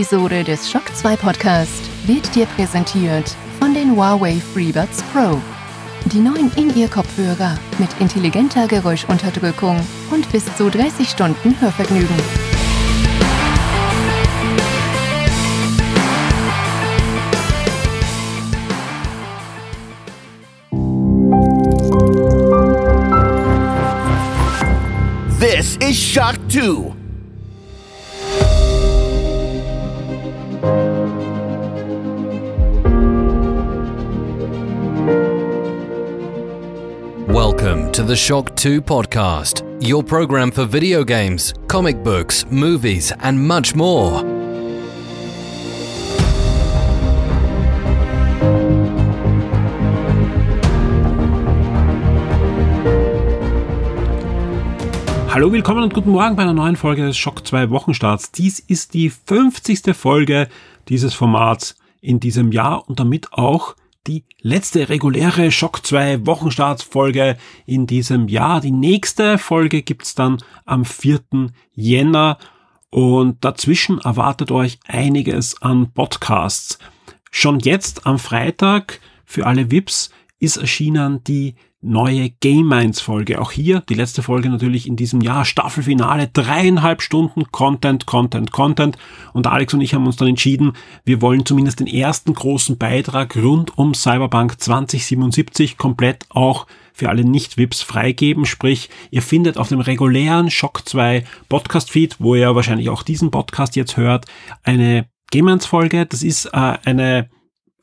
Episode des Shock 2 Podcast wird dir präsentiert von den Huawei FreeBuds Pro. Die neuen In-Ear-Kopfhörer mit intelligenter Geräuschunterdrückung und bis zu 30 Stunden Hörvergnügen. This is Shock 2. to the Shock 2 podcast, your program for video games, comic books, movies, and much more. Hallo, willkommen und guten Morgen bei einer neuen Folge des Schock 2 Wochenstarts. Dies ist die 50. Folge dieses Formats in diesem Jahr und damit auch die letzte reguläre Schock 2 Wochenstartsfolge in diesem Jahr. Die nächste Folge gibt's dann am 4. Jänner und dazwischen erwartet euch einiges an Podcasts. Schon jetzt am Freitag für alle VIPs ist erschienen die neue Game Minds Folge. Auch hier die letzte Folge natürlich in diesem Jahr. Staffelfinale, dreieinhalb Stunden Content, Content, Content. Und Alex und ich haben uns dann entschieden, wir wollen zumindest den ersten großen Beitrag rund um Cyberpunk 2077 komplett auch für alle Nicht-VIPs freigeben. Sprich, ihr findet auf dem regulären Shock 2 Podcast-Feed, wo ihr wahrscheinlich auch diesen Podcast jetzt hört, eine Game Minds Folge. Das ist äh, eine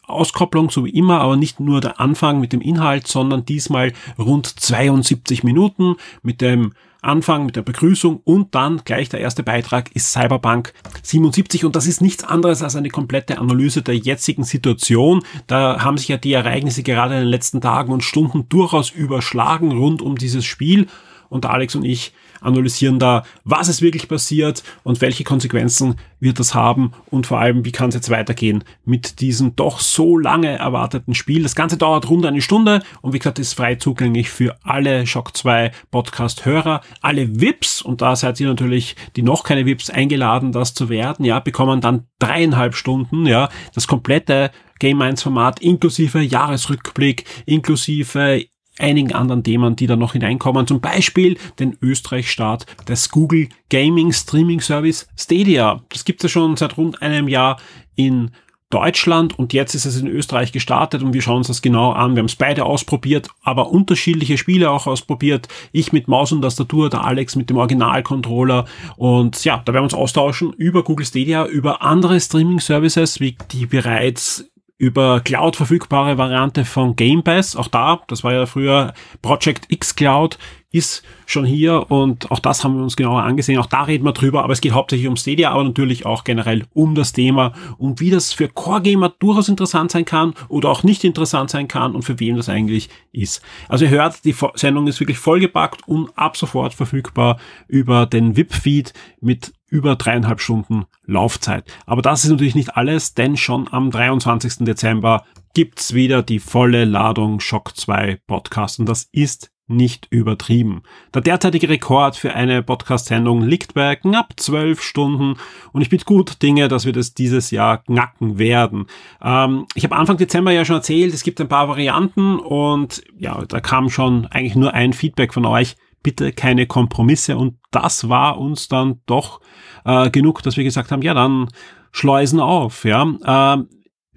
Auskopplung, so wie immer, aber nicht nur der Anfang mit dem Inhalt, sondern diesmal rund 72 Minuten mit dem Anfang, mit der Begrüßung und dann gleich der erste Beitrag ist Cyberpunk 77 und das ist nichts anderes als eine komplette Analyse der jetzigen Situation. Da haben sich ja die Ereignisse gerade in den letzten Tagen und Stunden durchaus überschlagen rund um dieses Spiel und Alex und ich analysieren da, was ist wirklich passiert und welche Konsequenzen wird das haben und vor allem, wie kann es jetzt weitergehen mit diesem doch so lange erwarteten Spiel. Das Ganze dauert rund eine Stunde und wie gesagt, ist frei zugänglich für alle Shock 2 Podcast-Hörer. Alle VIPs, und da seid ihr natürlich, die noch keine VIPs, eingeladen, das zu werden, ja, bekommen dann dreieinhalb Stunden, ja, das komplette Game 1 Format inklusive Jahresrückblick, inklusive einigen anderen Themen, die da noch hineinkommen. Zum Beispiel den Österreich-Start des Google Gaming Streaming Service Stadia. Das gibt es ja schon seit rund einem Jahr in Deutschland und jetzt ist es in Österreich gestartet und wir schauen uns das genau an. Wir haben es beide ausprobiert, aber unterschiedliche Spiele auch ausprobiert. Ich mit Maus und Tastatur, der Alex mit dem Originalcontroller und ja, da werden wir uns austauschen über Google Stadia, über andere Streaming Services, wie die bereits über Cloud verfügbare Variante von Game Pass. Auch da, das war ja früher Project X Cloud, ist schon hier und auch das haben wir uns genauer angesehen. Auch da reden wir drüber, aber es geht hauptsächlich um Stadia, aber natürlich auch generell um das Thema und wie das für Core-Gamer durchaus interessant sein kann oder auch nicht interessant sein kann und für wen das eigentlich ist. Also ihr hört, die Sendung ist wirklich vollgepackt und ab sofort verfügbar über den VIP-Feed mit über dreieinhalb Stunden Laufzeit. Aber das ist natürlich nicht alles, denn schon am 23. Dezember gibt's wieder die volle Ladung Shock 2 Podcast und das ist nicht übertrieben. Der derzeitige Rekord für eine Podcast-Sendung liegt bei knapp zwölf Stunden und ich bin gut Dinge, dass wir das dieses Jahr knacken werden. Ähm, ich habe Anfang Dezember ja schon erzählt, es gibt ein paar Varianten und ja, da kam schon eigentlich nur ein Feedback von euch. Bitte keine Kompromisse und das war uns dann doch äh, genug, dass wir gesagt haben, ja dann Schleusen auf, ja. Ähm,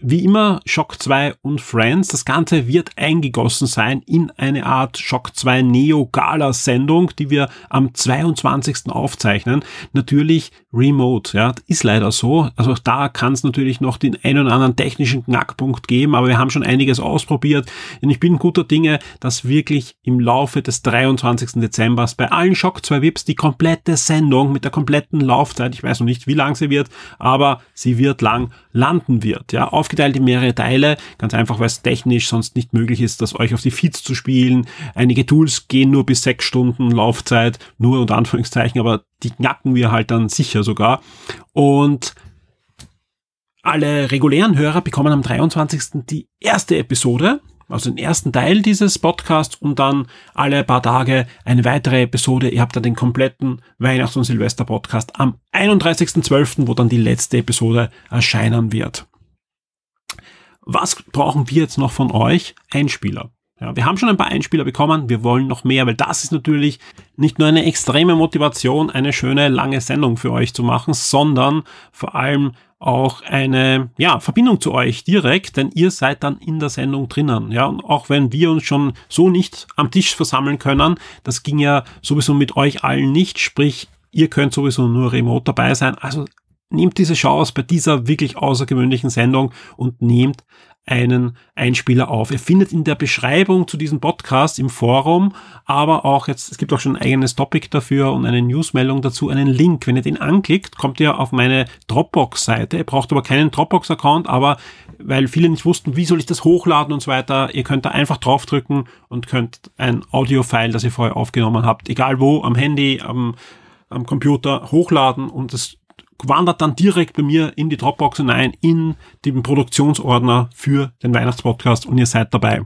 wie immer Shock 2 und Friends. Das Ganze wird eingegossen sein in eine Art Shock 2 Neo Gala Sendung, die wir am 22. aufzeichnen. Natürlich remote, ja, ist leider so. Also da kann es natürlich noch den einen oder anderen technischen Knackpunkt geben, aber wir haben schon einiges ausprobiert und ich bin guter Dinge, dass wirklich im Laufe des 23. Dezember bei allen Shock 2 Vips die komplette Sendung mit der kompletten Laufzeit, ich weiß noch nicht, wie lang sie wird, aber sie wird lang landen wird, ja, auf aufgeteilt in mehrere Teile, ganz einfach, weil es technisch sonst nicht möglich ist, das euch auf die Feeds zu spielen. Einige Tools gehen nur bis sechs Stunden Laufzeit, nur unter Anführungszeichen, aber die knacken wir halt dann sicher sogar. Und alle regulären Hörer bekommen am 23. die erste Episode also den ersten Teil dieses Podcasts und dann alle paar Tage eine weitere Episode. Ihr habt dann den kompletten Weihnachts- und Silvester-Podcast am 31.12., wo dann die letzte Episode erscheinen wird. Was brauchen wir jetzt noch von euch? Einspieler. Ja, wir haben schon ein paar Einspieler bekommen, wir wollen noch mehr, weil das ist natürlich nicht nur eine extreme Motivation, eine schöne lange Sendung für euch zu machen, sondern vor allem auch eine ja, Verbindung zu euch direkt, denn ihr seid dann in der Sendung drinnen. Ja, und auch wenn wir uns schon so nicht am Tisch versammeln können, das ging ja sowieso mit euch allen nicht, sprich, ihr könnt sowieso nur remote dabei sein. Also nehmt diese Chance bei dieser wirklich außergewöhnlichen Sendung und nehmt einen Einspieler auf. Ihr findet in der Beschreibung zu diesem Podcast im Forum, aber auch jetzt, es gibt auch schon ein eigenes Topic dafür und eine Newsmeldung dazu, einen Link. Wenn ihr den anklickt, kommt ihr auf meine Dropbox-Seite. Ihr braucht aber keinen Dropbox-Account, aber weil viele nicht wussten, wie soll ich das hochladen und so weiter, ihr könnt da einfach draufdrücken und könnt ein Audio-File, das ihr vorher aufgenommen habt, egal wo, am Handy, am, am Computer, hochladen und das wandert dann direkt bei mir in die Dropbox hinein, in den Produktionsordner für den Weihnachtspodcast und ihr seid dabei.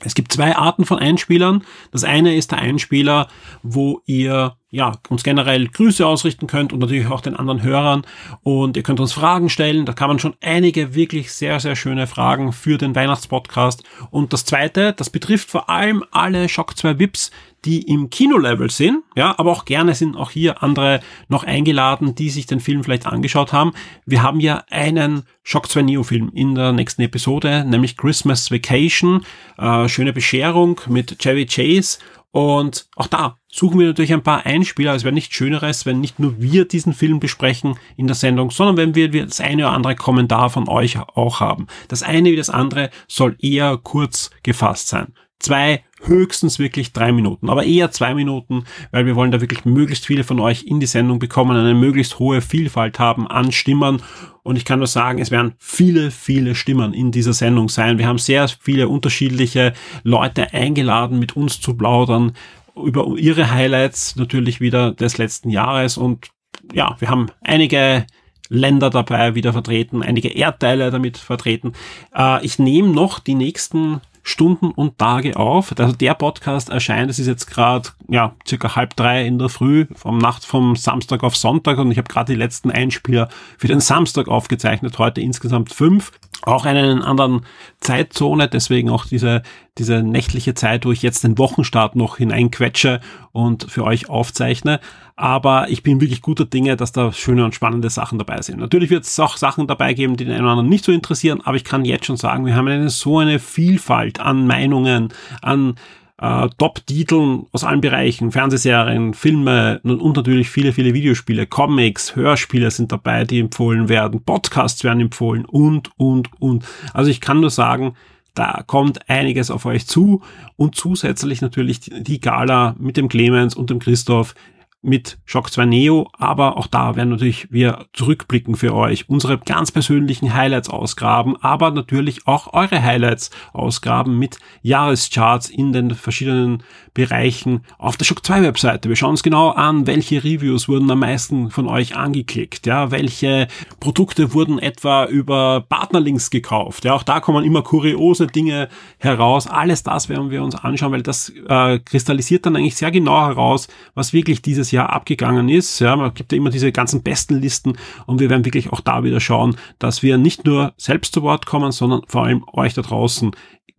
Es gibt zwei Arten von Einspielern. Das eine ist der Einspieler, wo ihr ja, uns generell Grüße ausrichten könnt und natürlich auch den anderen Hörern. Und ihr könnt uns Fragen stellen. Da kann man schon einige wirklich sehr, sehr schöne Fragen für den Weihnachtspodcast. Und das zweite, das betrifft vor allem alle Shock 2 VIPs, die im Kinolevel sind, ja, aber auch gerne sind auch hier andere noch eingeladen, die sich den Film vielleicht angeschaut haben. Wir haben ja einen Shock 2 Neo Film in der nächsten Episode, nämlich Christmas Vacation, äh, schöne Bescherung mit Chevy Chase und auch da suchen wir natürlich ein paar Einspieler. Es wäre nicht schöneres, wenn nicht nur wir diesen Film besprechen in der Sendung, sondern wenn wir das eine oder andere Kommentar von euch auch haben. Das eine wie das andere soll eher kurz gefasst sein. Zwei, höchstens wirklich drei Minuten, aber eher zwei Minuten, weil wir wollen da wirklich möglichst viele von euch in die Sendung bekommen, eine möglichst hohe Vielfalt haben an Stimmen. Und ich kann nur sagen, es werden viele, viele Stimmen in dieser Sendung sein. Wir haben sehr viele unterschiedliche Leute eingeladen, mit uns zu plaudern über ihre Highlights natürlich wieder des letzten Jahres. Und ja, wir haben einige Länder dabei wieder vertreten, einige Erdteile damit vertreten. Äh, ich nehme noch die nächsten Stunden und Tage auf. Also der Podcast erscheint, es ist jetzt gerade ja circa halb drei in der Früh vom Nacht vom Samstag auf Sonntag und ich habe gerade die letzten Einspieler für den Samstag aufgezeichnet, heute insgesamt fünf auch einen anderen Zeitzone, deswegen auch diese, diese nächtliche Zeit, wo ich jetzt den Wochenstart noch hineinquetsche und für euch aufzeichne. Aber ich bin wirklich guter Dinge, dass da schöne und spannende Sachen dabei sind. Natürlich wird es auch Sachen dabei geben, die den einen oder anderen nicht so interessieren, aber ich kann jetzt schon sagen, wir haben eine, so eine Vielfalt an Meinungen, an äh, Top-Titeln aus allen Bereichen, Fernsehserien, Filme und natürlich viele, viele Videospiele, Comics, Hörspiele sind dabei, die empfohlen werden, Podcasts werden empfohlen und, und, und. Also ich kann nur sagen, da kommt einiges auf euch zu und zusätzlich natürlich die Gala mit dem Clemens und dem Christoph, mit Shock 2 Neo, aber auch da werden natürlich wir zurückblicken für euch, unsere ganz persönlichen Highlights ausgraben, aber natürlich auch eure Highlights ausgraben mit Jahrescharts in den verschiedenen Bereichen auf der Shock 2 Webseite. Wir schauen uns genau an, welche Reviews wurden am meisten von euch angeklickt, ja, welche Produkte wurden etwa über Partnerlinks gekauft, ja, auch da kommen immer kuriose Dinge heraus. Alles das werden wir uns anschauen, weil das äh, kristallisiert dann eigentlich sehr genau heraus, was wirklich dieses dieses Jahr abgegangen ist. Ja, man gibt ja immer diese ganzen besten Listen und wir werden wirklich auch da wieder schauen, dass wir nicht nur selbst zu Wort kommen, sondern vor allem euch da draußen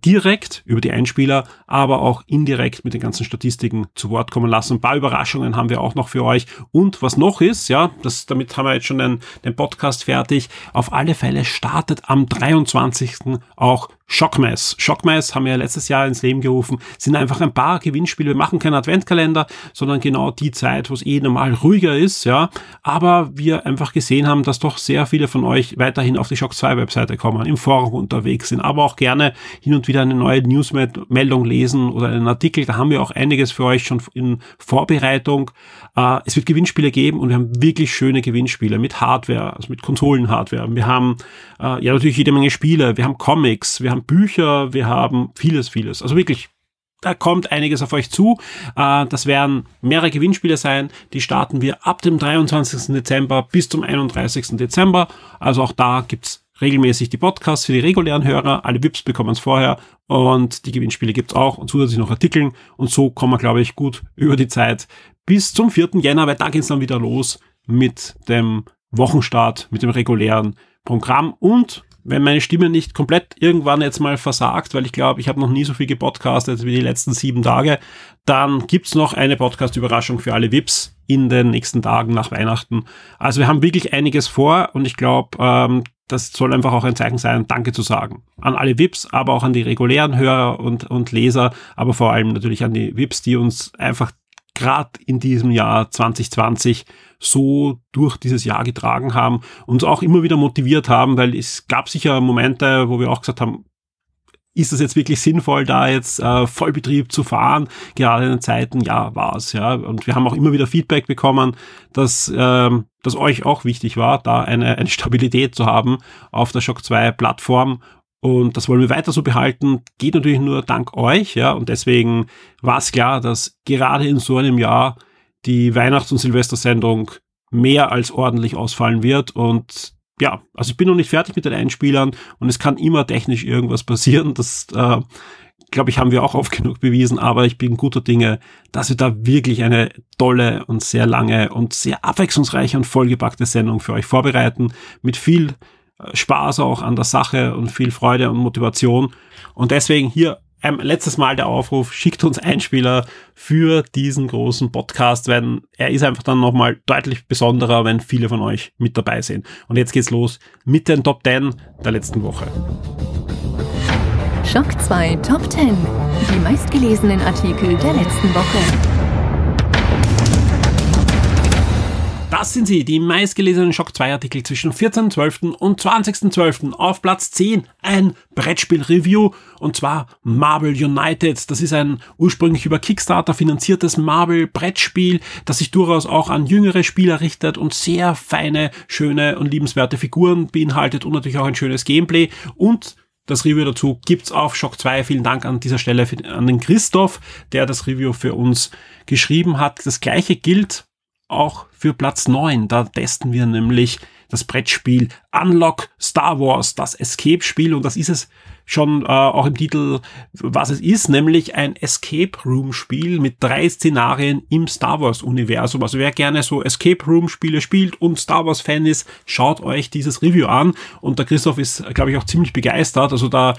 direkt über die Einspieler, aber auch indirekt mit den ganzen Statistiken zu Wort kommen lassen. Ein paar Überraschungen haben wir auch noch für euch. Und was noch ist, ja, das, damit haben wir jetzt schon den, den Podcast fertig. Auf alle Fälle startet am 23. auch Schockmess. Schockmess haben wir ja letztes Jahr ins Leben gerufen, sind einfach ein paar Gewinnspiele. Wir machen keinen Adventkalender, sondern genau die Zeit, wo es eh normal ruhiger ist, ja. Aber wir einfach gesehen haben, dass doch sehr viele von euch weiterhin auf die Shock 2 Webseite kommen, im Forum unterwegs sind, aber auch gerne hin und wieder eine neue Newsmeldung lesen oder einen Artikel. Da haben wir auch einiges für euch schon in Vorbereitung. Äh, es wird Gewinnspiele geben und wir haben wirklich schöne Gewinnspiele mit Hardware, also mit Konsolenhardware. Wir haben äh, ja natürlich jede Menge Spiele, wir haben Comics, wir haben Bücher, wir haben vieles, vieles. Also wirklich da kommt einiges auf euch zu. Äh, das werden mehrere Gewinnspiele sein. Die starten wir ab dem 23. Dezember bis zum 31. Dezember. Also auch da gibt's regelmäßig die Podcasts für die regulären Hörer. Alle VIPs bekommen es vorher und die Gewinnspiele gibt's auch und zusätzlich noch Artikeln. Und so kommen wir, glaube ich, gut über die Zeit bis zum 4. Jänner, weil da geht's dann wieder los mit dem Wochenstart, mit dem regulären Programm und wenn meine Stimme nicht komplett irgendwann jetzt mal versagt, weil ich glaube, ich habe noch nie so viel gepodcastet wie die letzten sieben Tage, dann gibt's noch eine Podcast-Überraschung für alle VIPs in den nächsten Tagen nach Weihnachten. Also wir haben wirklich einiges vor und ich glaube, ähm, das soll einfach auch ein Zeichen sein, Danke zu sagen. An alle VIPs, aber auch an die regulären Hörer und, und Leser, aber vor allem natürlich an die VIPs, die uns einfach gerade in diesem Jahr 2020 so durch dieses Jahr getragen haben, uns auch immer wieder motiviert haben, weil es gab sicher Momente, wo wir auch gesagt haben, ist es jetzt wirklich sinnvoll, da jetzt äh, Vollbetrieb zu fahren? Gerade in den Zeiten, ja, war es, ja. Und wir haben auch immer wieder Feedback bekommen, dass ähm, das euch auch wichtig war, da eine, eine Stabilität zu haben auf der Shock 2 Plattform. Und das wollen wir weiter so behalten. Geht natürlich nur dank euch, ja. Und deswegen war es klar, dass gerade in so einem Jahr die Weihnachts- und Silvestersendung mehr als ordentlich ausfallen wird. Und ja, also ich bin noch nicht fertig mit den Einspielern und es kann immer technisch irgendwas passieren. Das, äh, glaube ich, haben wir auch oft genug bewiesen, aber ich bin guter Dinge, dass wir da wirklich eine tolle und sehr lange und sehr abwechslungsreiche und vollgepackte Sendung für euch vorbereiten, mit viel Spaß auch an der Sache und viel Freude und Motivation. Und deswegen hier ähm, letztes Mal der Aufruf, schickt uns Einspieler für diesen großen Podcast, weil er ist einfach dann nochmal deutlich besonderer, wenn viele von euch mit dabei sind. Und jetzt geht's los mit den Top 10 der letzten Woche. Schock 2 Top 10. Die meistgelesenen Artikel der letzten Woche. Das sind sie, die meistgelesenen Shock 2 Artikel zwischen 14.12. und 20.12. Auf Platz 10 ein Brettspiel-Review und zwar Marvel United. Das ist ein ursprünglich über Kickstarter finanziertes Marvel-Brettspiel, das sich durchaus auch an jüngere Spieler richtet und sehr feine, schöne und liebenswerte Figuren beinhaltet und natürlich auch ein schönes Gameplay und das Review dazu gibt's auf Shock 2. Vielen Dank an dieser Stelle an den Christoph, der das Review für uns geschrieben hat. Das gleiche gilt auch für Platz 9. Da testen wir nämlich das Brettspiel Unlock Star Wars, das Escape-Spiel und das ist es schon äh, auch im Titel, was es ist, nämlich ein Escape Room Spiel mit drei Szenarien im Star Wars Universum. Also wer gerne so Escape Room Spiele spielt und Star Wars Fan ist, schaut euch dieses Review an und der Christoph ist, glaube ich, auch ziemlich begeistert. Also da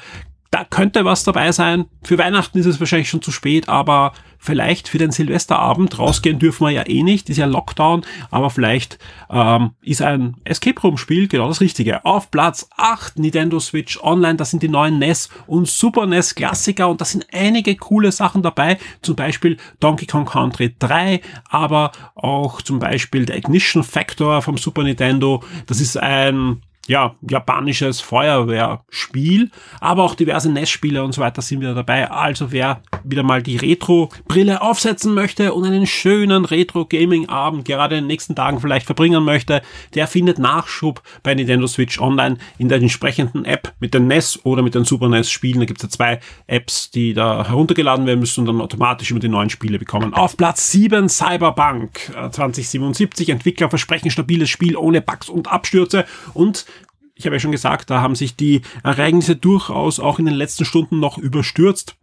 da könnte was dabei sein. Für Weihnachten ist es wahrscheinlich schon zu spät, aber vielleicht für den Silvesterabend, rausgehen dürfen wir ja eh nicht, ist ja Lockdown, aber vielleicht ähm, ist ein Escape Room Spiel genau das Richtige. Auf Platz 8 Nintendo Switch Online, das sind die neuen NES und Super NES Klassiker und da sind einige coole Sachen dabei, zum Beispiel Donkey Kong Country 3, aber auch zum Beispiel der Ignition Factor vom Super Nintendo, das ist ein ja, japanisches Feuerwehrspiel, aber auch diverse NES-Spiele und so weiter sind wieder dabei. Also wer wieder mal die Retro-Brille aufsetzen möchte und einen schönen Retro-Gaming-Abend gerade in den nächsten Tagen vielleicht verbringen möchte, der findet Nachschub bei Nintendo Switch Online in der entsprechenden App mit den NES oder mit den Super NES-Spielen. Da gibt es ja zwei Apps, die da heruntergeladen werden müssen und dann automatisch immer die neuen Spiele bekommen. Auf Platz 7 Cyberpunk 2077. Äh, Entwickler versprechen stabiles Spiel ohne Bugs und Abstürze und ich habe ja schon gesagt, da haben sich die Ereignisse durchaus auch in den letzten Stunden noch überstürzt.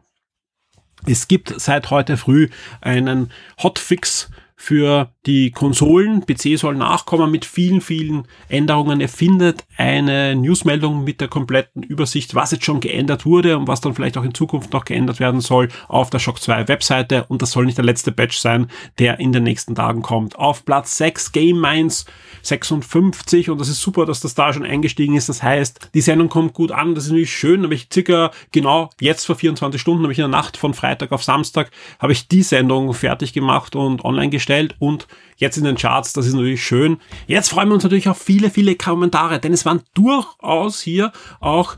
Es gibt seit heute früh einen Hotfix für die Konsolen. PC soll nachkommen mit vielen, vielen Änderungen. Er findet eine Newsmeldung mit der kompletten Übersicht, was jetzt schon geändert wurde und was dann vielleicht auch in Zukunft noch geändert werden soll auf der Shock 2 Webseite. Und das soll nicht der letzte Batch sein, der in den nächsten Tagen kommt. Auf Platz 6 Game Minds 56 und das ist super, dass das da schon eingestiegen ist. Das heißt, die Sendung kommt gut an. Das ist natürlich schön. Habe ich circa genau jetzt vor 24 Stunden, habe ich in der Nacht von Freitag auf Samstag, habe ich die Sendung fertig gemacht und online gestellt und jetzt in den Charts. Das ist natürlich schön. Jetzt freuen wir uns natürlich auf viele, viele Kommentare, denn es waren durchaus hier auch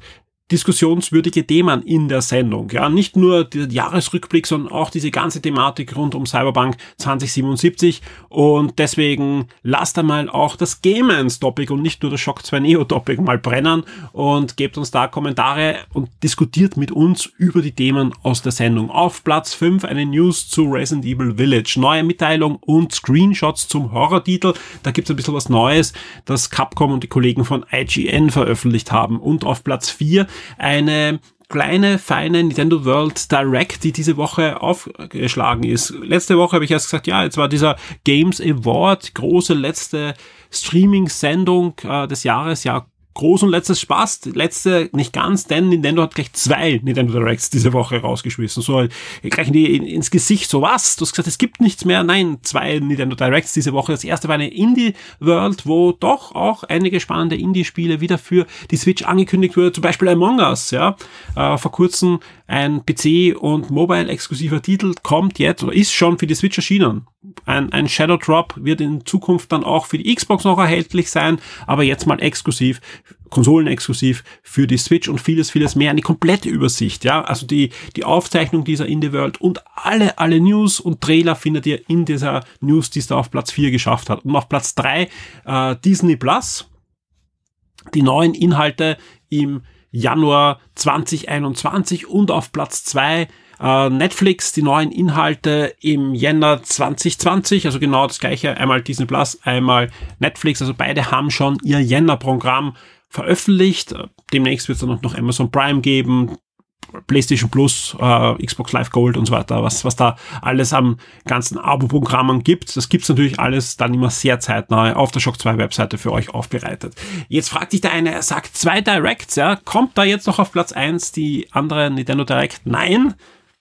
diskussionswürdige Themen in der Sendung. Ja, nicht nur der Jahresrückblick, sondern auch diese ganze Thematik rund um Cyberpunk 2077. Und deswegen lasst einmal auch das Gamens Topic und nicht nur das Shock 2 Neo Topic mal brennen und gebt uns da Kommentare und diskutiert mit uns über die Themen aus der Sendung. Auf Platz 5 eine News zu Resident Evil Village. Neue Mitteilung und Screenshots zum Horrortitel. Da gibt's ein bisschen was Neues, das Capcom und die Kollegen von IGN veröffentlicht haben. Und auf Platz 4 eine kleine, feine Nintendo World Direct, die diese Woche aufgeschlagen ist. Letzte Woche habe ich erst gesagt, ja, jetzt war dieser Games Award, große letzte Streaming-Sendung äh, des Jahres, ja, groß und letztes Spaß. Letzte nicht ganz, denn Nintendo hat gleich zwei Nintendo Directs diese Woche rausgeschmissen. So gleich in die, in, ins Gesicht. So was? Du hast gesagt, es gibt nichts mehr. Nein, zwei Nintendo Directs diese Woche. Das erste war eine Indie World, wo doch auch einige spannende Indie-Spiele wieder für die Switch angekündigt wurde. Zum Beispiel Among Us, ja. Äh, vor kurzem ein PC- und Mobile-exklusiver Titel kommt jetzt oder ist schon für die Switch erschienen. Ein, ein Shadow Drop wird in Zukunft dann auch für die Xbox noch erhältlich sein, aber jetzt mal exklusiv, konsolenexklusiv für die Switch und vieles, vieles mehr. Eine komplette Übersicht, ja. Also die, die Aufzeichnung dieser Indie World und alle, alle News und Trailer findet ihr in dieser News, die es da auf Platz 4 geschafft hat. Und auf Platz 3 äh, Disney Plus. Die neuen Inhalte im Januar 2021 und auf Platz 2 äh, Netflix, die neuen Inhalte im Jänner 2020, also genau das gleiche, einmal Disney Plus, einmal Netflix, also beide haben schon ihr Jänner-Programm veröffentlicht. Demnächst wird es dann noch Amazon Prime geben, PlayStation Plus, äh, Xbox Live Gold und so weiter, was, was da alles am ganzen Abo-Programmen gibt. Das gibt's natürlich alles dann immer sehr zeitnah auf der Shock 2 Webseite für euch aufbereitet. Jetzt fragt dich der eine, er sagt zwei Directs, ja, kommt da jetzt noch auf Platz eins die andere Nintendo Direct? Nein,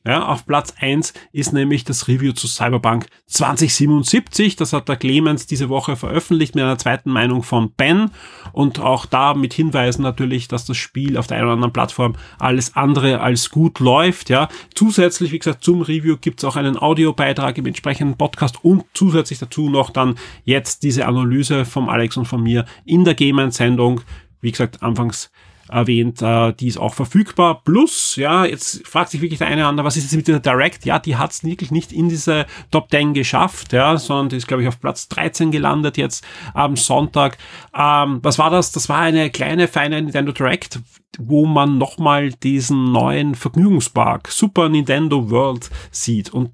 ja, auf Platz eins ist nämlich das Review zu Cyberpunk 2077. Das hat der Clemens diese Woche veröffentlicht mit einer zweiten Meinung von Ben und auch da mit Hinweisen natürlich, dass das Spiel auf der einen oder anderen Plattform alles andere als gut läuft. Ja, zusätzlich, wie gesagt, zum Review gibt's auch einen Audiobeitrag im entsprechenden Podcast und zusätzlich dazu noch dann jetzt diese Analyse vom Alex und von mir in der Game-Sendung. Wie gesagt, anfangs erwähnt, äh, die ist auch verfügbar. Plus, ja, jetzt fragt sich wirklich der eine oder andere, was ist jetzt mit dieser Direct? Ja, die hat es wirklich nicht in diese Top 10 geschafft, ja, sondern die ist, glaube ich, auf Platz 13 gelandet jetzt am Sonntag. Ähm, was war das? Das war eine kleine, feine Nintendo Direct, wo man nochmal diesen neuen Vergnügungspark Super Nintendo World sieht. Und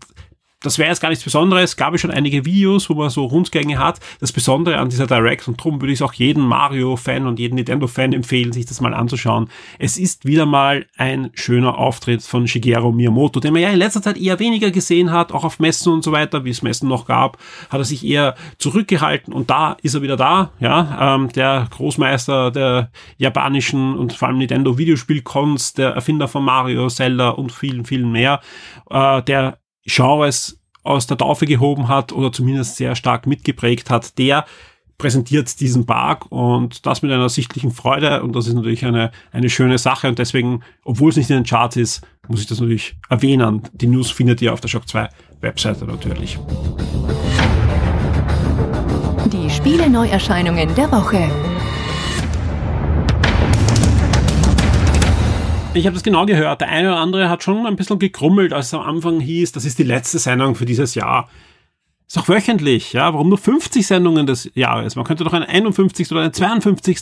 das wäre jetzt gar nichts Besonderes. Gab es schon einige Videos, wo man so Rundgänge hat. Das Besondere an dieser Direct und darum würde ich es auch jedem Mario-Fan und jedem Nintendo-Fan empfehlen, sich das mal anzuschauen. Es ist wieder mal ein schöner Auftritt von Shigeru Miyamoto, den man ja in letzter Zeit eher weniger gesehen hat, auch auf Messen und so weiter, wie es Messen noch gab, hat er sich eher zurückgehalten und da ist er wieder da, ja, ähm, der Großmeister der japanischen und vor allem Nintendo Videospielkunst, der Erfinder von Mario, Zelda und vielen, vielen mehr, äh, der Genres aus der Taufe gehoben hat oder zumindest sehr stark mitgeprägt hat, der präsentiert diesen Park und das mit einer sichtlichen Freude und das ist natürlich eine, eine schöne Sache und deswegen, obwohl es nicht in den Charts ist, muss ich das natürlich erwähnen. Die News findet ihr auf der Shock 2 Webseite natürlich. Die Spiele Neuerscheinungen der Woche. Ich habe das genau gehört. Der eine oder andere hat schon ein bisschen gekrummelt, als es am Anfang hieß, das ist die letzte Sendung für dieses Jahr. Ist auch wöchentlich, ja. Warum nur 50 Sendungen des Jahres? Man könnte doch eine 51. oder eine 52.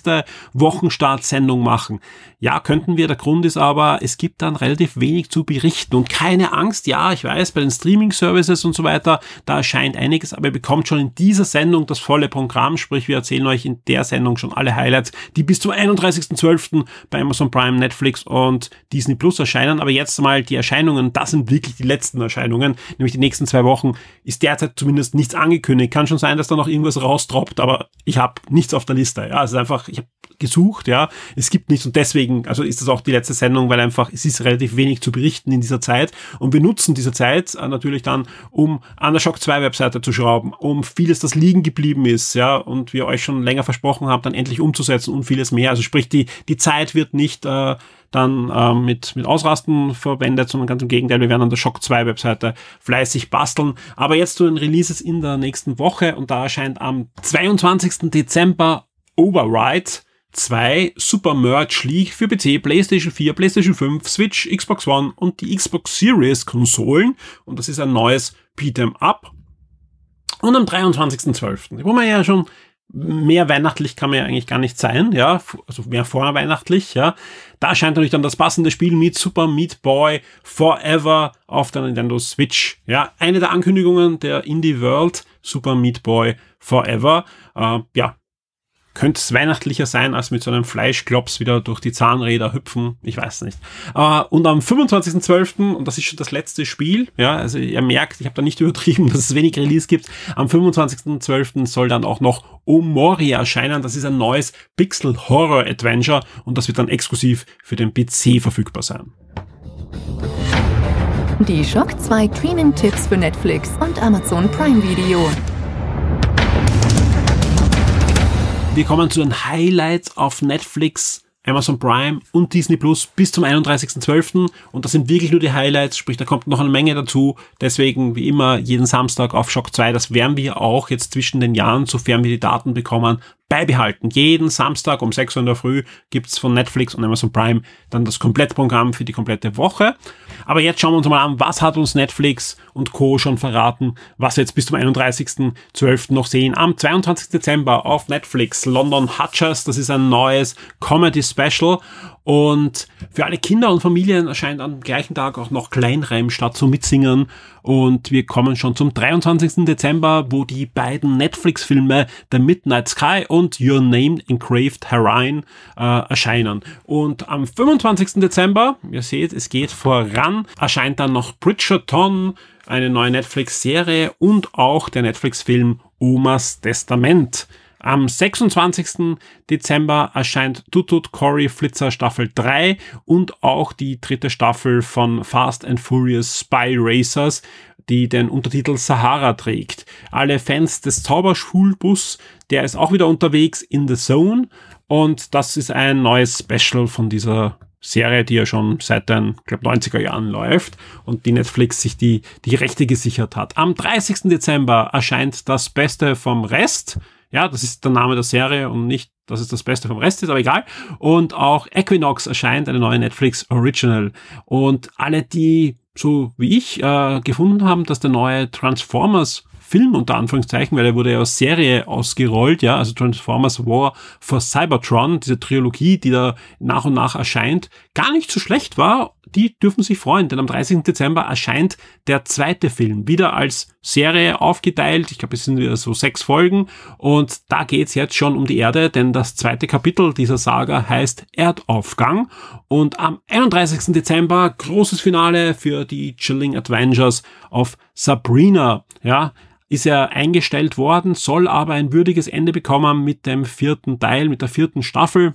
Wochenstartsendung machen. Ja, könnten wir. Der Grund ist aber, es gibt dann relativ wenig zu berichten und keine Angst. Ja, ich weiß, bei den Streaming-Services und so weiter, da erscheint einiges, aber ihr bekommt schon in dieser Sendung das volle Programm. Sprich, wir erzählen euch in der Sendung schon alle Highlights, die bis zum 31.12. bei Amazon Prime, Netflix und Disney Plus erscheinen. Aber jetzt mal die Erscheinungen, das sind wirklich die letzten Erscheinungen, nämlich die nächsten zwei Wochen, ist derzeit zumindest zumindest nichts angekündigt. Kann schon sein, dass da noch irgendwas raustroppt, aber ich habe nichts auf der Liste. Ja, es ist einfach, ich habe gesucht, ja, es gibt nichts und deswegen, also ist das auch die letzte Sendung, weil einfach es ist relativ wenig zu berichten in dieser Zeit und wir nutzen diese Zeit äh, natürlich dann, um an der Shock 2 Webseite zu schrauben, um vieles, das liegen geblieben ist, ja, und wir euch schon länger versprochen haben, dann endlich umzusetzen und vieles mehr. Also sprich, die, die Zeit wird nicht äh, dann ähm, mit, mit Ausrasten verwendet, sondern ganz im Gegenteil, wir werden an der Shock 2 Webseite fleißig basteln. Aber jetzt zu den Releases in der nächsten Woche und da erscheint am 22. Dezember Override 2 Super Merge League für PC, PlayStation 4, PlayStation 5, Switch, Xbox One und die Xbox Series Konsolen. Und das ist ein neues Beat'em Up. Und am 23.12., wo man ja schon mehr weihnachtlich kann man ja eigentlich gar nicht sein, ja, also mehr vorweihnachtlich, ja. Da erscheint natürlich dann das passende Spiel mit Super Meat Boy Forever auf der Nintendo Switch, ja. Eine der Ankündigungen der Indie World, Super Meat Boy Forever, äh, ja, könnte es weihnachtlicher sein, als mit so einem Fleischklops wieder durch die Zahnräder hüpfen. Ich weiß nicht. Uh, und am 25.12., und das ist schon das letzte Spiel, ja, also ihr merkt, ich habe da nicht übertrieben, dass es wenig Release gibt. Am 25.12. soll dann auch noch Omori erscheinen. Das ist ein neues Pixel Horror Adventure und das wird dann exklusiv für den PC verfügbar sein. Die Shock 2 Streaming-Tipps für Netflix und Amazon Prime Video. Wir kommen zu den Highlights auf Netflix, Amazon Prime und Disney Plus bis zum 31.12. Und das sind wirklich nur die Highlights, sprich, da kommt noch eine Menge dazu. Deswegen, wie immer, jeden Samstag auf Shock 2. Das werden wir auch jetzt zwischen den Jahren, sofern wir die Daten bekommen, beibehalten. Jeden Samstag um 6 Uhr in der Früh gibt's von Netflix und Amazon Prime dann das Komplettprogramm für die komplette Woche. Aber jetzt schauen wir uns mal an, was hat uns Netflix und Co. schon verraten, was wir jetzt bis zum 31.12. noch sehen. Am 22. Dezember auf Netflix London Hutchers, das ist ein neues Comedy Special und für alle Kinder und Familien erscheint am gleichen Tag auch noch Kleinreim statt zum Mitsingen. Und wir kommen schon zum 23. Dezember, wo die beiden Netflix-Filme The Midnight Sky und Your Name Engraved Herein äh, erscheinen. Und am 25. Dezember, ihr seht, es geht voran, erscheint dann noch Bridgerton, eine neue Netflix-Serie und auch der Netflix-Film Omas Testament. Am 26. Dezember erscheint Tutut Cory Flitzer Staffel 3 und auch die dritte Staffel von Fast and Furious Spy Racers, die den Untertitel Sahara trägt. Alle Fans des Zauberschulbus, der ist auch wieder unterwegs in The Zone und das ist ein neues Special von dieser Serie, die ja schon seit den, glaube 90er Jahren läuft und die Netflix sich die, die Rechte gesichert hat. Am 30. Dezember erscheint das Beste vom Rest. Ja, das ist der Name der Serie und nicht, dass es das Beste vom Rest ist, aber egal. Und auch Equinox erscheint, eine neue Netflix Original. Und alle, die so wie ich äh, gefunden haben, dass der neue Transformers Film unter Anführungszeichen, weil er wurde ja als Serie ausgerollt, ja, also Transformers War for Cybertron, diese Trilogie, die da nach und nach erscheint, gar nicht so schlecht war. Die dürfen sich freuen, denn am 30. Dezember erscheint der zweite Film, wieder als Serie aufgeteilt. Ich glaube, es sind wieder so sechs Folgen und da geht's jetzt schon um die Erde, denn das zweite Kapitel dieser Saga heißt Erdaufgang und am 31. Dezember großes Finale für die Chilling Adventures of Sabrina. Ja, ist er eingestellt worden, soll aber ein würdiges Ende bekommen mit dem vierten Teil, mit der vierten Staffel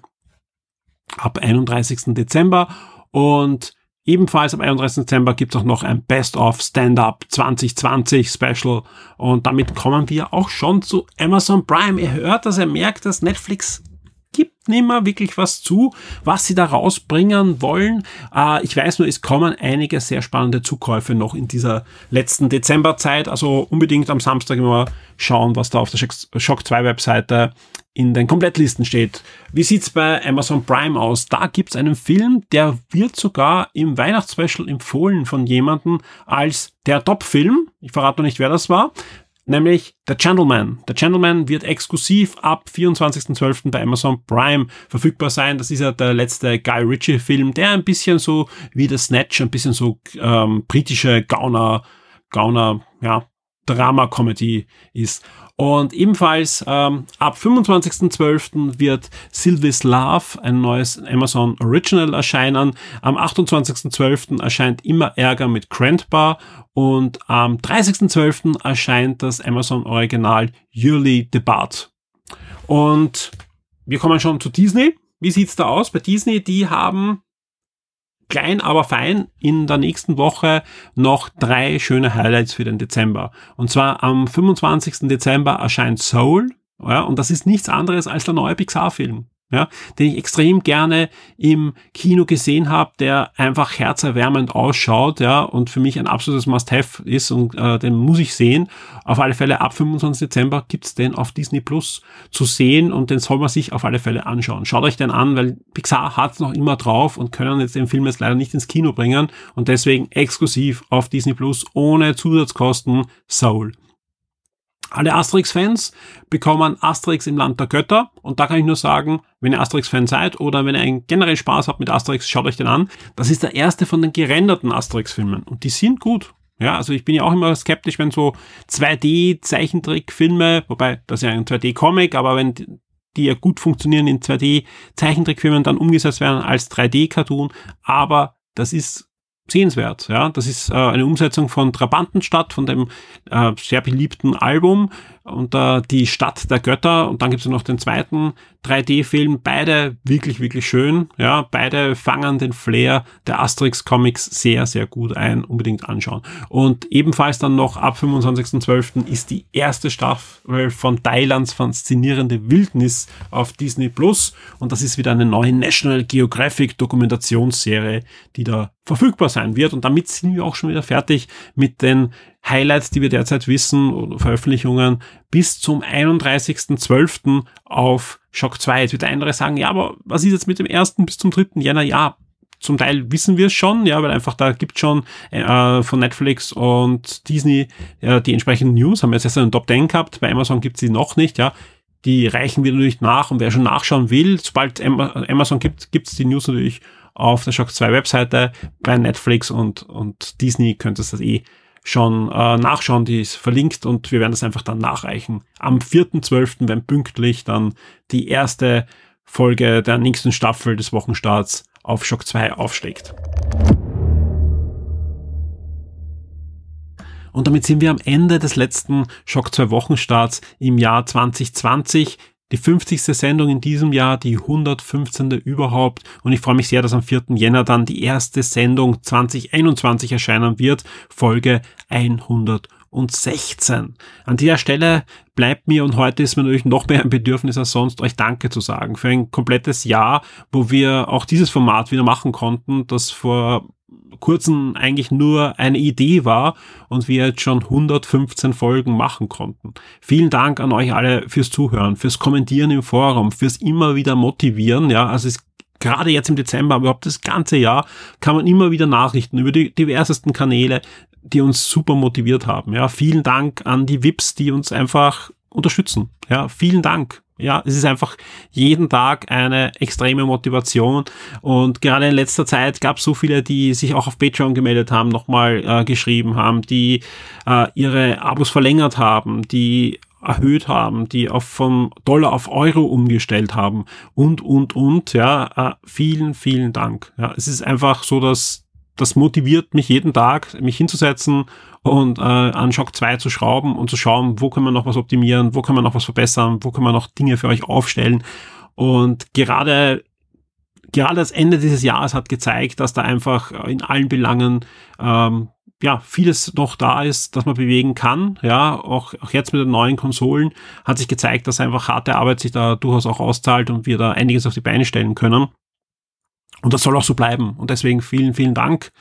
ab 31. Dezember und Ebenfalls am 31. Dezember gibt es auch noch ein Best-of Stand-Up 2020 Special und damit kommen wir auch schon zu Amazon Prime. Ihr hört, dass er merkt, dass Netflix gibt nicht mehr wirklich was zu, was sie da rausbringen wollen. Äh, ich weiß nur, es kommen einige sehr spannende Zukäufe noch in dieser letzten Dezemberzeit. Also unbedingt am Samstag immer schauen, was da auf der Shock 2 Webseite in den Komplettlisten steht. Wie sieht's bei Amazon Prime aus? Da gibt's einen Film, der wird sogar im Weihnachtsspecial empfohlen von jemandem als der Top-Film. Ich verrate noch nicht, wer das war nämlich The Gentleman. The Gentleman wird exklusiv ab 24.12. bei Amazon Prime verfügbar sein. Das ist ja der letzte Guy Ritchie-Film, der ein bisschen so wie The Snatch, ein bisschen so ähm, britische Gauner, Gauner, ja, Drama-Comedy ist. Und ebenfalls ähm, ab 25.12. wird Sylvis Love, ein neues Amazon Original erscheinen. Am 28.12. erscheint Immer Ärger mit Grandpa und am 30.12. erscheint das Amazon Original Yearly Debate. Und wir kommen schon zu Disney. Wie sieht's da aus? Bei Disney, die haben klein, aber fein in der nächsten Woche noch drei schöne Highlights für den Dezember. Und zwar am 25. Dezember erscheint Soul. Ja, und das ist nichts anderes als der neue Pixar-Film. Ja, den ich extrem gerne im Kino gesehen habe, der einfach herzerwärmend ausschaut, ja, und für mich ein absolutes Must-Have ist und äh, den muss ich sehen. Auf alle Fälle ab 25. Dezember gibt's den auf Disney Plus zu sehen und den soll man sich auf alle Fälle anschauen. Schaut euch den an, weil Pixar hat's noch immer drauf und können jetzt den Film jetzt leider nicht ins Kino bringen und deswegen exklusiv auf Disney Plus ohne Zusatzkosten Soul. Alle Asterix-Fans bekommen Asterix im Land der Götter. Und da kann ich nur sagen, wenn ihr Asterix-Fan seid oder wenn ihr generell Spaß habt mit Asterix, schaut euch den an. Das ist der erste von den gerenderten Asterix-Filmen. Und die sind gut. Ja, also ich bin ja auch immer skeptisch, wenn so 2D-Zeichentrickfilme, wobei das ist ja ein 2D-Comic, aber wenn die ja gut funktionieren in 2D-Zeichentrickfilmen dann umgesetzt werden als 3D-Cartoon. Aber das ist sehenswert. Ja, das ist äh, eine Umsetzung von Trabantenstadt, von dem äh, sehr beliebten Album und äh, die Stadt der Götter. Und dann gibt es noch den zweiten 3D-Film. Beide wirklich, wirklich schön. Ja, beide fangen den Flair der Asterix-Comics sehr, sehr gut ein. Unbedingt anschauen. Und ebenfalls dann noch ab 25.12. ist die erste Staffel von Thailands faszinierende Wildnis auf Disney Plus. Und das ist wieder eine neue National Geographic Dokumentationsserie, die da verfügbar sein wird. Und damit sind wir auch schon wieder fertig mit den Highlights, die wir derzeit wissen, oder Veröffentlichungen bis zum 31.12. auf Shock 2. Jetzt wird der andere sagen, ja, aber was ist jetzt mit dem 1. bis zum 3. Jänner? Ja, zum Teil wissen wir es schon, ja, weil einfach da gibt schon äh, von Netflix und Disney äh, die entsprechenden News. Haben wir jetzt erst einen Top 10 gehabt, bei Amazon gibt es die noch nicht, ja. Die reichen wir natürlich nach und wer schon nachschauen will, sobald Amazon gibt, gibt es die News natürlich auf der Shock 2 Webseite. Bei Netflix und, und Disney ihr das eh schon äh, nachschauen, die ist verlinkt und wir werden das einfach dann nachreichen. Am 4.12., wenn pünktlich dann die erste Folge der nächsten Staffel des Wochenstarts auf Shock 2 aufschlägt. Und damit sind wir am Ende des letzten Shock 2 Wochenstarts im Jahr 2020 die 50. Sendung in diesem Jahr, die 115. überhaupt. Und ich freue mich sehr, dass am 4. Jänner dann die erste Sendung 2021 erscheinen wird, Folge 116. An dieser Stelle bleibt mir und heute ist mir natürlich noch mehr ein Bedürfnis als sonst, euch Danke zu sagen für ein komplettes Jahr, wo wir auch dieses Format wieder machen konnten, das vor kurzem eigentlich nur eine Idee war und wir jetzt schon 115 Folgen machen konnten. Vielen Dank an euch alle fürs Zuhören, fürs Kommentieren im Forum, fürs immer wieder motivieren. Ja, also es gerade jetzt im Dezember, aber überhaupt das ganze Jahr kann man immer wieder Nachrichten über die diversesten Kanäle, die uns super motiviert haben. Ja, vielen Dank an die VIPs, die uns einfach unterstützen. Ja, vielen Dank. Ja, es ist einfach jeden Tag eine extreme Motivation und gerade in letzter Zeit gab es so viele, die sich auch auf Patreon gemeldet haben, nochmal äh, geschrieben haben, die äh, ihre Abos verlängert haben, die erhöht haben, die auf vom Dollar auf Euro umgestellt haben und und und ja, äh, vielen vielen Dank. Ja, es ist einfach so, dass das motiviert mich jeden Tag, mich hinzusetzen und äh, an Shock 2 zu schrauben und zu schauen, wo können wir noch was optimieren, wo können wir noch was verbessern, wo können wir noch Dinge für euch aufstellen. Und gerade gerade das Ende dieses Jahres hat gezeigt, dass da einfach in allen Belangen ähm, ja vieles noch da ist, dass man bewegen kann. Ja, auch, auch jetzt mit den neuen Konsolen hat sich gezeigt, dass einfach harte Arbeit sich da durchaus auch auszahlt und wir da einiges auf die Beine stellen können. Und das soll auch so bleiben. Und deswegen vielen, vielen Dank.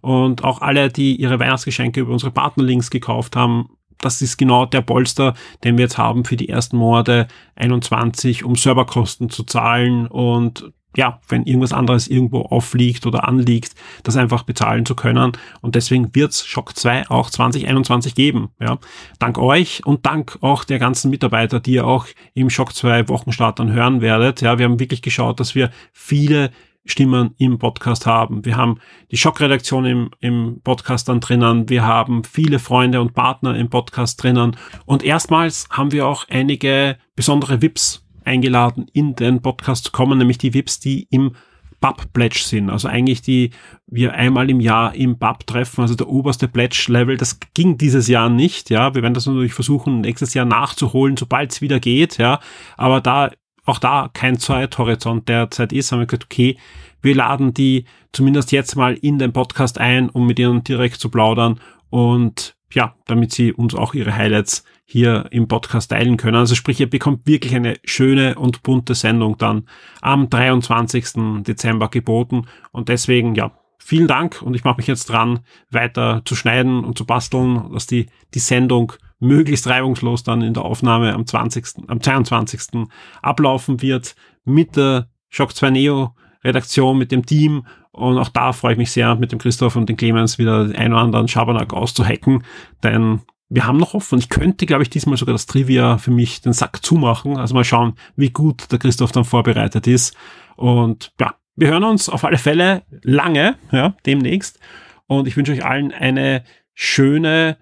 Und auch alle, die ihre Weihnachtsgeschenke über unsere Partnerlinks gekauft haben, das ist genau der Polster, den wir jetzt haben für die ersten Monate 21, um Serverkosten zu zahlen und ja, wenn irgendwas anderes irgendwo aufliegt oder anliegt, das einfach bezahlen zu können. Und deswegen wird's Shock 2 auch 2021 geben. Ja. Dank euch und dank auch der ganzen Mitarbeiter, die ihr auch im Shock 2 Wochenstart dann hören werdet. Ja, wir haben wirklich geschaut, dass wir viele Stimmen im Podcast haben. Wir haben die Schockredaktion im, im Podcast dann drinnen. Wir haben viele Freunde und Partner im Podcast drinnen. Und erstmals haben wir auch einige besondere VIPs eingeladen, in den Podcast zu kommen, nämlich die VIPs, die im BAP Pledge sind. Also eigentlich die wir einmal im Jahr im BAP treffen, also der oberste Pledge Level. Das ging dieses Jahr nicht, ja. Wir werden das natürlich versuchen, nächstes Jahr nachzuholen, sobald es wieder geht, ja. Aber da auch da kein Zeithorizont derzeit ist, haben wir gesagt, okay, wir laden die zumindest jetzt mal in den Podcast ein, um mit ihnen direkt zu plaudern und ja, damit Sie uns auch Ihre Highlights hier im Podcast teilen können. Also sprich, ihr bekommt wirklich eine schöne und bunte Sendung dann am 23. Dezember geboten. Und deswegen, ja, vielen Dank und ich mache mich jetzt dran, weiter zu schneiden und zu basteln, dass die, die Sendung möglichst reibungslos dann in der Aufnahme am 20., am 22. ablaufen wird mit der Shock 2 Neo Redaktion, mit dem Team und auch da freue ich mich sehr, mit dem Christoph und den Clemens wieder ein oder anderen Schabernack auszuhacken, denn wir haben noch offen. Ich könnte, glaube ich, diesmal sogar das Trivia für mich den Sack zumachen. Also mal schauen, wie gut der Christoph dann vorbereitet ist. Und ja, wir hören uns auf alle Fälle lange, ja, demnächst. Und ich wünsche euch allen eine schöne,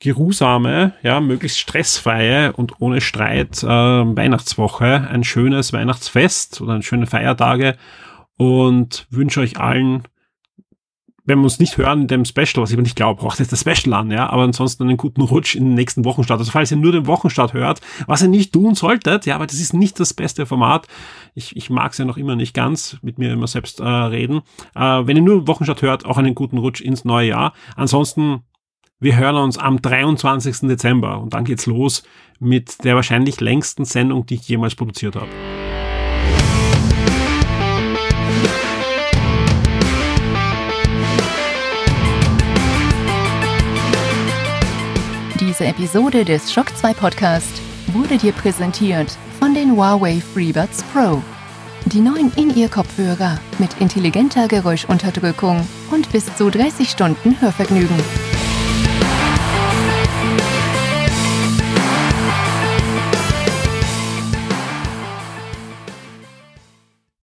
geruhsame, ja, möglichst stressfreie und ohne Streit äh, Weihnachtswoche, ein schönes Weihnachtsfest oder schöne Feiertage und wünsche euch allen wenn wir uns nicht hören in dem Special, was ich aber nicht glaube, braucht jetzt das Special an, ja, aber ansonsten einen guten Rutsch in den nächsten Wochenstart. Also falls ihr nur den Wochenstart hört, was ihr nicht tun solltet, ja, aber das ist nicht das beste Format. Ich, ich mag es ja noch immer nicht ganz, mit mir immer selbst äh, reden. Äh, wenn ihr nur Wochenstart hört, auch einen guten Rutsch ins neue Jahr. Ansonsten, wir hören uns am 23. Dezember und dann geht's los mit der wahrscheinlich längsten Sendung, die ich jemals produziert habe. Diese Episode des Shock 2 Podcast wurde dir präsentiert von den Huawei FreeBuds Pro. Die neuen In-Ear-Kopfhörer mit intelligenter Geräuschunterdrückung und bis zu 30 Stunden Hörvergnügen.